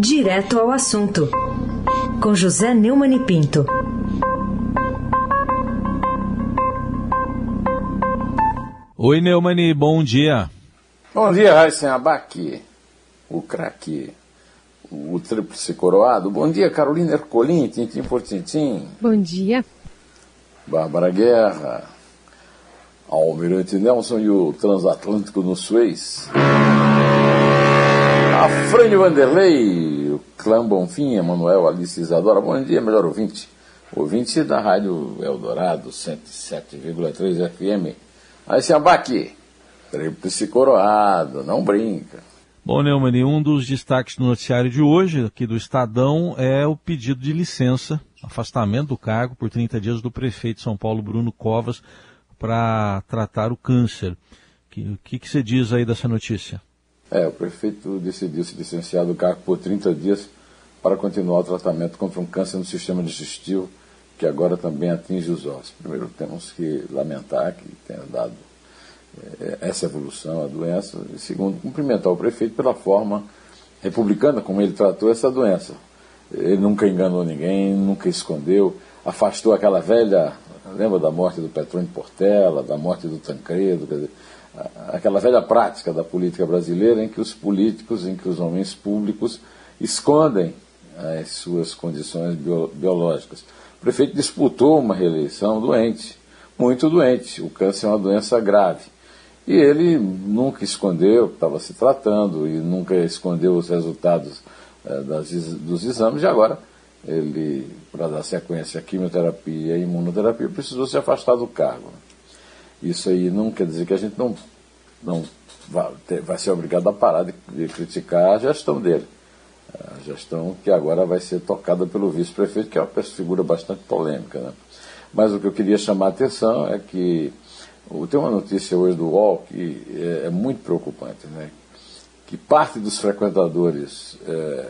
Direto ao assunto, com José Neumann e Pinto. Oi, Neumani, bom dia. Bom dia, Raíssen Abac, o craque, o tríplice coroado. Bom dia, Carolina Ercolim, tintim por tintim. Bom dia. Bárbara Guerra, Almirante Nelson e o transatlântico no Suez. Afrânio Vanderlei, Clã Bonfim, Emanuel Alice Isadora. Bom dia, melhor ouvinte. Ouvinte da Rádio Eldorado, 107,3 FM. Aí se abaque, tríplice coroado, não brinca. Bom, Neumann, um dos destaques do noticiário de hoje, aqui do Estadão, é o pedido de licença, afastamento do cargo por 30 dias do prefeito de São Paulo, Bruno Covas, para tratar o câncer. O que, que, que você diz aí dessa notícia? É, o prefeito decidiu se licenciar do cargo por 30 dias para continuar o tratamento contra um câncer no sistema digestivo, que agora também atinge os ossos. Primeiro, temos que lamentar que tenha dado é, essa evolução, a doença. E segundo, cumprimentar o prefeito pela forma republicana como ele tratou essa doença. Ele nunca enganou ninguém, nunca escondeu, afastou aquela velha. Lembra da morte do Petrônio Portela, da morte do Tancredo? Quer dizer, aquela velha prática da política brasileira em que os políticos, em que os homens públicos escondem as suas condições biológicas. O prefeito disputou uma reeleição doente, muito doente. O câncer é uma doença grave. E ele nunca escondeu estava se tratando e nunca escondeu os resultados eh, das, dos exames. E agora, ele, para dar sequência à quimioterapia e imunoterapia, precisou se afastar do cargo. Isso aí não quer dizer que a gente não, não vai, vai ser obrigado a parar de, de, criticar a gestão dele. A gestão que agora vai ser tocada pelo vice-prefeito, que é uma figura bastante polêmica. Né? Mas o que eu queria chamar a atenção é que tem uma notícia hoje do UOL que é, é muito preocupante, né? que parte dos frequentadores é,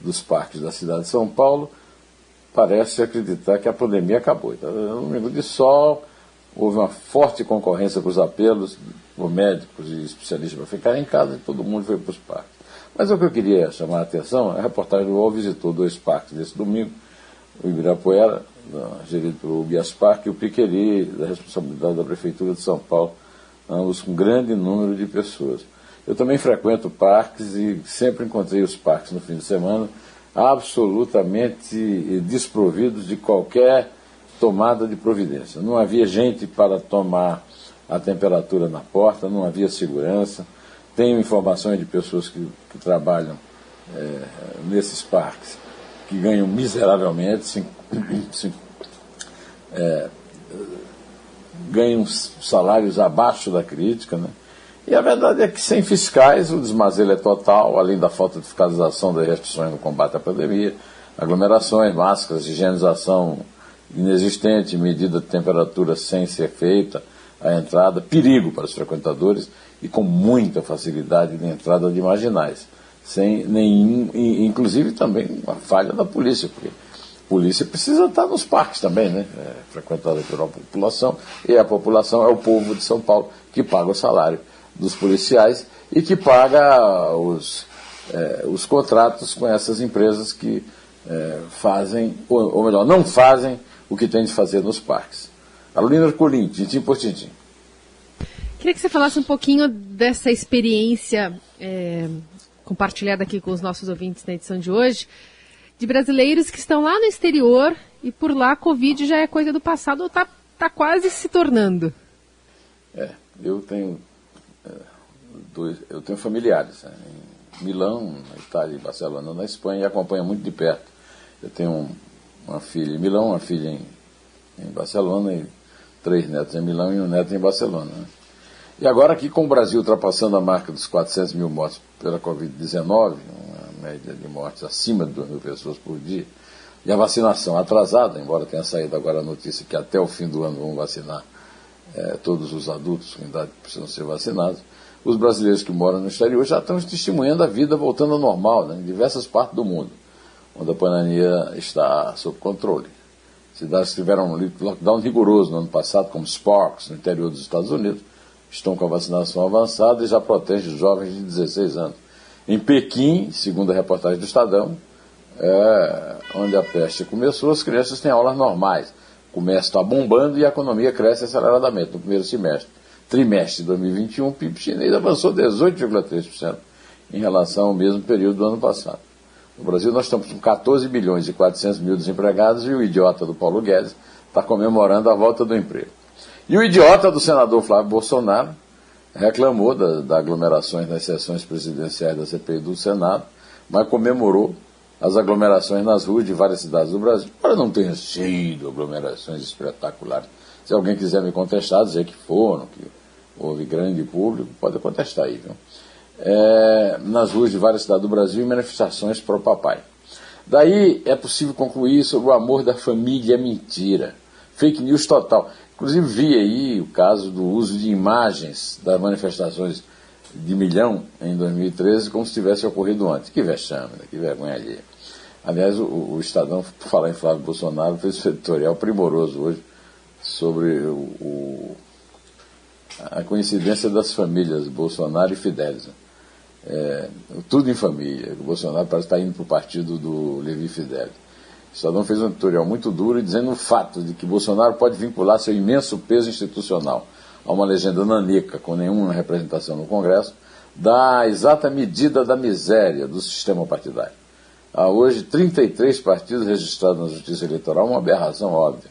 dos parques da cidade de São Paulo parece acreditar que a pandemia acabou. Então, no domingo de sol, houve uma forte concorrência com os apelos por médicos e especialistas para ficar em casa e todo mundo foi para os parques. Mas o que eu queria chamar a atenção, a reportagem do UOL visitou dois parques nesse domingo, o Ibirapuera, gerido pelo Bias Parque, e o Piqueri, da responsabilidade da Prefeitura de São Paulo, ambos com grande número de pessoas. Eu também frequento parques e sempre encontrei os parques no fim de semana absolutamente desprovidos de qualquer tomada de providência. Não havia gente para tomar a temperatura na porta, não havia segurança. Tenho informações de pessoas que, que trabalham é, nesses parques que ganham miseravelmente, cinco, cinco, é, ganham salários abaixo da crítica. Né? E a verdade é que sem fiscais o desmazelo é total, além da falta de fiscalização das restrições no combate à pandemia, aglomerações, máscaras, higienização inexistente, medida de temperatura sem ser feita, a entrada, perigo para os frequentadores e com muita facilidade de entrada de marginais. Sem nenhum, inclusive também a falha da polícia, porque a polícia precisa estar nos parques também, né? É, frequentada pela população, e a população é o povo de São Paulo que paga o salário dos policiais e que paga os, é, os contratos com essas empresas que é, fazem, ou, ou melhor, não fazem o que tem de fazer nos parques. Carolina Colim, tintim por tintim. Queria que você falasse um pouquinho dessa experiência é, compartilhada aqui com os nossos ouvintes na edição de hoje, de brasileiros que estão lá no exterior e por lá a Covid já é coisa do passado ou está tá quase se tornando. É, eu tenho, é, dois, eu tenho familiares né, em Milão, na Itália e Barcelona, na Espanha e acompanho muito de perto. Eu tenho um, uma filha em Milão, uma filha em, em Barcelona e três netos em Milão e um neto em Barcelona. Né? E agora aqui com o Brasil ultrapassando a marca dos 400 mil mortes pela Covid-19, uma média de mortes acima de 2 mil pessoas por dia, e a vacinação atrasada, embora tenha saído agora a notícia que até o fim do ano vão vacinar é, todos os adultos com idade que precisam ser vacinados, os brasileiros que moram no exterior já estão testemunhando a vida voltando ao normal né, em diversas partes do mundo onde a pandemia está sob controle. Cidades que tiveram um lockdown rigoroso no ano passado, como Sparks, no interior dos Estados Unidos, estão com a vacinação avançada e já protegem jovens de 16 anos. Em Pequim, segundo a reportagem do Estadão, é, onde a peste começou, as crianças têm aulas normais. O comércio está bombando e a economia cresce aceleradamente no primeiro semestre. Trimestre de 2021, o PIB chinês avançou 18,3% em relação ao mesmo período do ano passado. No Brasil, nós estamos com 14 milhões e 400 mil desempregados e o idiota do Paulo Guedes está comemorando a volta do emprego. E o idiota do senador Flávio Bolsonaro reclamou das da aglomerações nas sessões presidenciais da CPI do Senado, mas comemorou as aglomerações nas ruas de várias cidades do Brasil. Embora não tenha sido aglomerações espetaculares. Se alguém quiser me contestar, dizer que foram, que houve grande público, pode contestar aí, viu? É, nas ruas de várias cidades do Brasil, manifestações pro papai. Daí é possível concluir sobre o amor da família mentira. Fake news total. Inclusive vi aí o caso do uso de imagens das manifestações de milhão em 2013 como se tivesse ocorrido antes. Que vexame, né? que vergonha ali. Aliás, o, o Estadão, por falar em Flávio Bolsonaro, fez um editorial primoroso hoje sobre o, a coincidência das famílias Bolsonaro e Fidelis. Né? É, tudo em família. O Bolsonaro parece estar indo para o partido do Levi Fidelis. O Estadão fez um editorial muito duro dizendo o fato de que Bolsonaro pode vincular seu imenso peso institucional a uma legenda nanica com nenhuma representação no Congresso, dá a exata medida da miséria do sistema partidário. Há hoje 33 partidos registrados na Justiça Eleitoral, uma aberração óbvia.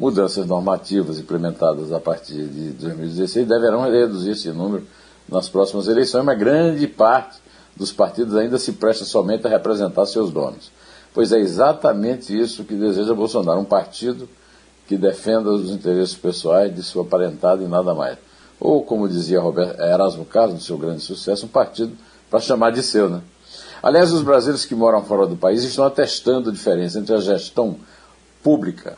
Mudanças normativas implementadas a partir de 2016 deverão reduzir esse número nas próximas eleições, mas grande parte dos partidos ainda se presta somente a representar seus donos. Pois é exatamente isso que deseja Bolsonaro, um partido que defenda os interesses pessoais de sua parentada e nada mais. Ou, como dizia Roberto, Erasmo Carlos, no seu grande sucesso, um partido para chamar de seu. Né? Aliás, os brasileiros que moram fora do país estão atestando a diferença entre a gestão pública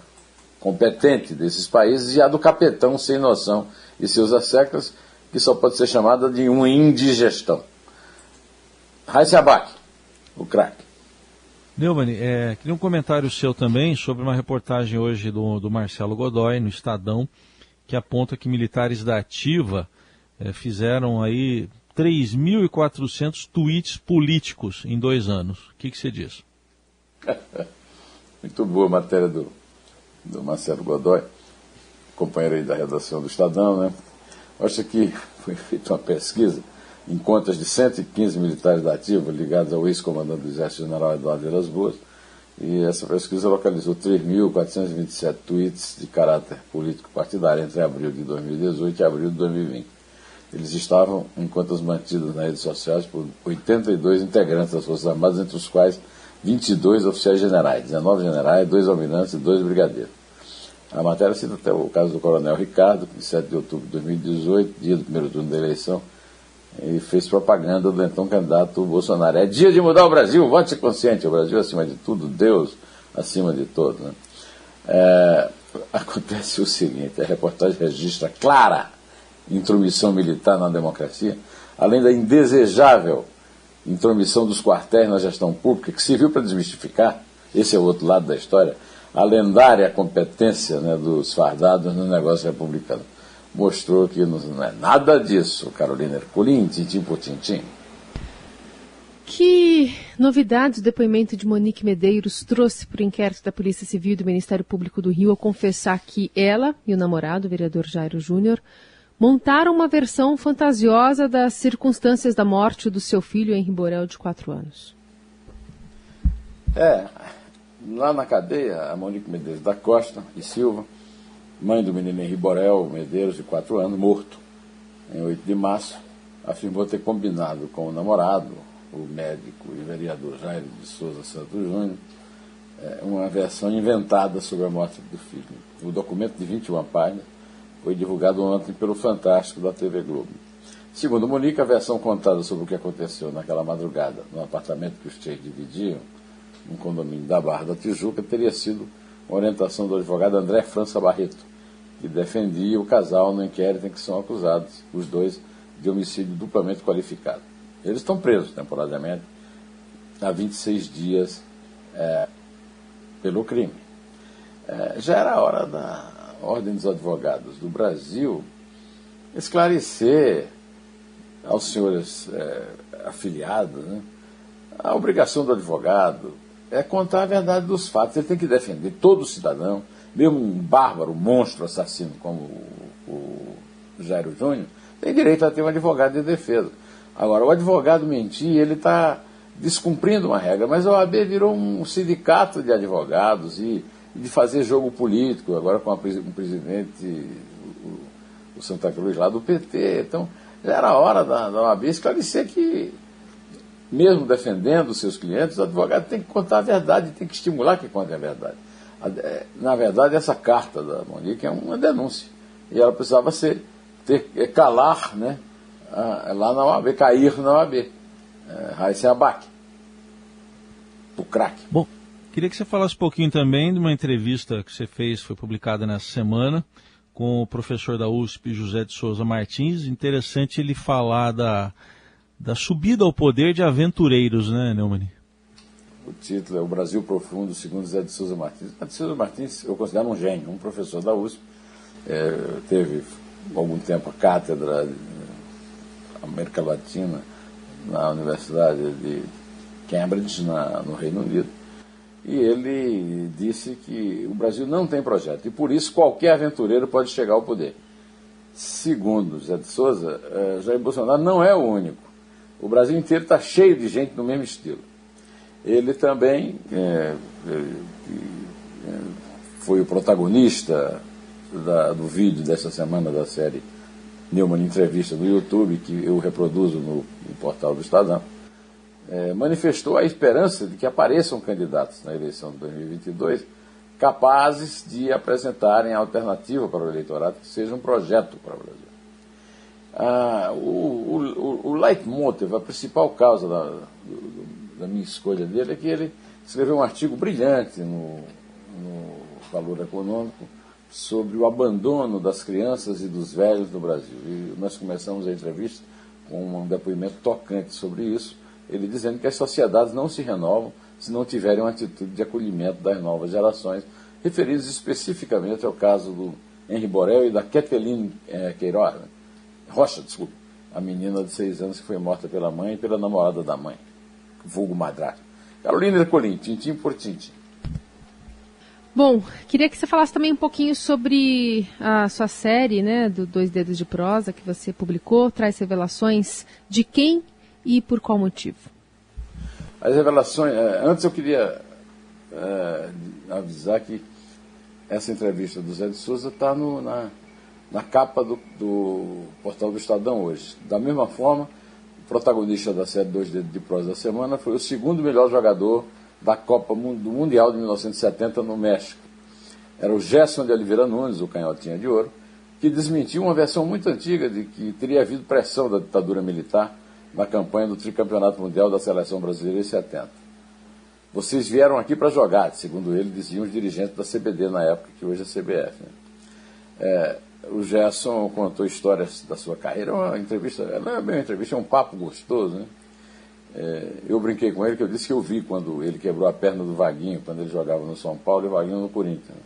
competente desses países e a do capetão sem noção e seus asseclas, que só pode ser chamada de uma indigestão. Raíssa Abac, o craque. Neumann, é, queria um comentário seu também sobre uma reportagem hoje do, do Marcelo Godoy, no Estadão, que aponta que militares da Ativa é, fizeram aí 3.400 tweets políticos em dois anos. O que, que você diz? Muito boa a matéria do, do Marcelo Godoy, companheiro aí da redação do Estadão, né? Acho que foi feita uma pesquisa em contas de 115 militares da ativa ligados ao ex-comandante do Exército General Eduardo Vilas Boas. E essa pesquisa localizou 3.427 tweets de caráter político partidário entre abril de 2018 e abril de 2020. Eles estavam em contas mantidas nas redes sociais por 82 integrantes das Forças Armadas, entre os quais 22 oficiais generais, 19 generais, 2 almirantes e 2 brigadeiros. A matéria cita até o caso do coronel Ricardo, que, em 7 de outubro de 2018, dia do primeiro turno da eleição, e fez propaganda do então candidato Bolsonaro. É dia de mudar o Brasil, vote consciente, o Brasil acima de tudo, Deus acima de todo. Né? É, acontece o seguinte, a reportagem registra clara intromissão militar na democracia, além da indesejável intromissão dos quartéis na gestão pública, que serviu para desmistificar, esse é o outro lado da história, a lendária competência né, dos fardados no negócio republicano mostrou que não é nada disso, Carolina Herculin, tintim por tintim. Que novidades o depoimento de Monique Medeiros trouxe para o inquérito da Polícia Civil e do Ministério Público do Rio ao confessar que ela e o namorado, o vereador Jairo Júnior, montaram uma versão fantasiosa das circunstâncias da morte do seu filho Henri Borel, de 4 anos. É, lá na cadeia, a Monique Medeiros da Costa e Silva mãe do menino Henri Borel Medeiros, de 4 anos, morto em 8 de março, afirmou ter combinado com o namorado, o médico e vereador Jair de Souza Santos Júnior, é, uma versão inventada sobre a morte do filho. O documento de 21 páginas foi divulgado ontem pelo Fantástico da TV Globo. Segundo Monique, a versão contada sobre o que aconteceu naquela madrugada no apartamento que os três dividiam, num condomínio da Barra da Tijuca, teria sido uma orientação do advogado André França Barreto, que defendia o casal no inquérito em que são acusados, os dois, de homicídio duplamente qualificado. Eles estão presos temporariamente há 26 dias é, pelo crime. É, já era hora da Ordem dos Advogados do Brasil esclarecer aos senhores é, afiliados, né? a obrigação do advogado é contar a verdade dos fatos. Ele tem que defender todo cidadão, mesmo um bárbaro, um monstro assassino como o, o Jairo Júnior, tem direito a ter um advogado de defesa. Agora, o advogado mentir, ele está descumprindo uma regra, mas a OAB virou um sindicato de advogados e, de fazer jogo político, agora com um presidente, o, o, Santa Cruz lá do PT. Então, já era hora da, da OAB esclarecer que, mesmo defendendo os seus clientes, o advogado tem que contar a verdade, tem que estimular que conte a verdade. É, na verdade, essa carta da Monique é uma denúncia. E ela precisava ser, ter, é, calar né, lá na OAB, cair na OAB. É, Raíssa Abac, o craque. Bom, queria que você falasse um pouquinho também de uma entrevista que você fez, foi publicada nessa semana, com o professor da USP, José de Souza Martins. Interessante ele falar da, da subida ao poder de aventureiros, né, Neumann? O título é O Brasil Profundo, segundo José de Souza Martins. José de Souza Martins eu considero um gênio, um professor da USP. É, teve algum tempo a cátedra América Latina na Universidade de Cambridge, na, no Reino Unido. E ele disse que o Brasil não tem projeto e por isso qualquer aventureiro pode chegar ao poder. Segundo Zé de Souza, eh, Jair Bolsonaro não é o único. O Brasil inteiro está cheio de gente do mesmo estilo. Ele também é, foi o protagonista da, do vídeo dessa semana da série Neumann Entrevista no YouTube, que eu reproduzo no, no portal do Estadão é, manifestou a esperança de que apareçam candidatos na eleição de 2022 capazes de apresentarem alternativa para o eleitorado que seja um projeto para o Brasil. Ah, o, o, o leitmotiv, a principal causa da, do, da minha escolha dele é que ele escreveu um artigo brilhante no, no Valor Econômico sobre o abandono das crianças e dos velhos no Brasil. E nós começamos a entrevista com um depoimento tocante sobre isso ele dizendo que as sociedades não se renovam se não tiverem uma atitude de acolhimento das novas gerações, referidos especificamente ao caso do Henri Borel e da Keteline é, Queiroz? Rocha, desculpa, a menina de seis anos que foi morta pela mãe e pela namorada da mãe, vulgo madrasto. Carolina Ercolim, tintim por tintim. Bom, queria que você falasse também um pouquinho sobre a sua série, né, do Dois Dedos de Prosa, que você publicou, traz revelações de quem e por qual motivo? As revelações. É, antes eu queria é, avisar que essa entrevista do Zé de Souza está na, na capa do, do, portal do Estadão hoje. Da mesma forma, o protagonista da série Dois Dedos de Prosa da Semana foi o segundo melhor jogador da Copa do Mundial de 1970 no México. Era o Gerson de Oliveira Nunes, o canhotinha de ouro, que desmentiu uma versão muito antiga de que teria havido pressão da ditadura militar na campanha do tricampeonato mundial da seleção brasileira em 70. Vocês vieram aqui para jogar, segundo ele, diziam os dirigentes da CBD na época, que hoje é CBF. Né? É, o Gerson contou histórias da sua carreira, é uma entrevista, não é bem uma entrevista, é um papo gostoso, né? É, eu brinquei com ele que eu disse que eu vi quando ele quebrou a perna do Vaguinho, quando ele jogava no São Paulo e o Vaguinho no Corinthians. Né?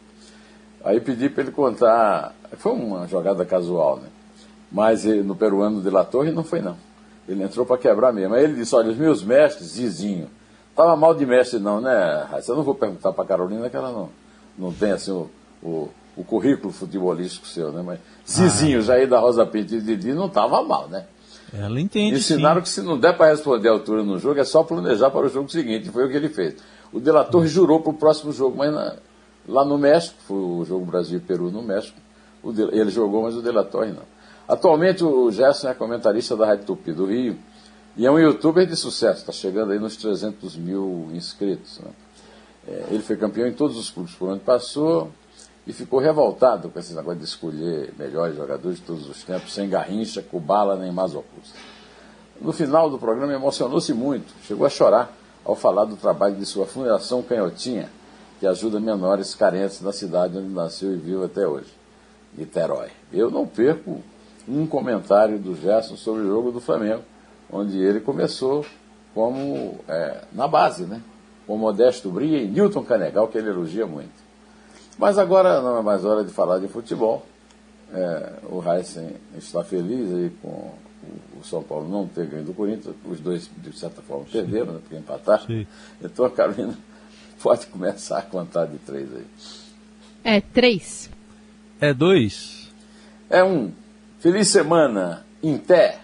Aí pedi para ele contar, foi uma jogada casual, né? Mas no peruano de La Torre não foi não. Ele entrou para quebrar mesmo. Aí ele disse: Olha, os meus mestres, Zizinho, estava mal de mestre, não, né? Eu não vou perguntar para a Carolina que ela não, não tem assim o, o, o currículo futebolístico seu, né? Mas Zizinho, ah. Jair da Rosa Pinto e Didi não estava mal, né? Ela entende. Ensinaram sim. que se não der para responder a altura no jogo, é só planejar para o jogo seguinte. Foi o que ele fez. O Delator hum. jurou para o próximo jogo, mas na, lá no México, foi o jogo Brasil e Peru no México, de, ele jogou, mas o Delator não. Atualmente o Gerson é comentarista da Rádio Tupi do Rio e é um youtuber de sucesso, está chegando aí nos 300 mil inscritos. Né? É, ele foi campeão em todos os clubes por onde passou e ficou revoltado com esse negócio de escolher melhores jogadores de todos os tempos, sem Garrincha, Kubala nem Mazopus. No final do programa emocionou-se muito, chegou a chorar ao falar do trabalho de sua Fundação Canhotinha, que ajuda menores carentes na cidade onde nasceu e vive até hoje, Niterói. Eu não perco um comentário do Gerson sobre o jogo do Flamengo, onde ele começou como é, na base, né? Com Modesto Bria e Newton Canegal, que ele elogia muito. Mas agora não é mais hora de falar de futebol. É, o Heisen está feliz aí com o São Paulo não ter ganho do Corinthians, os dois, de certa forma, perderam, né, porque empataram. Sim. Então a Carolina pode começar a contar de três aí. É, três. É dois. É um. Feliz semana, em pé.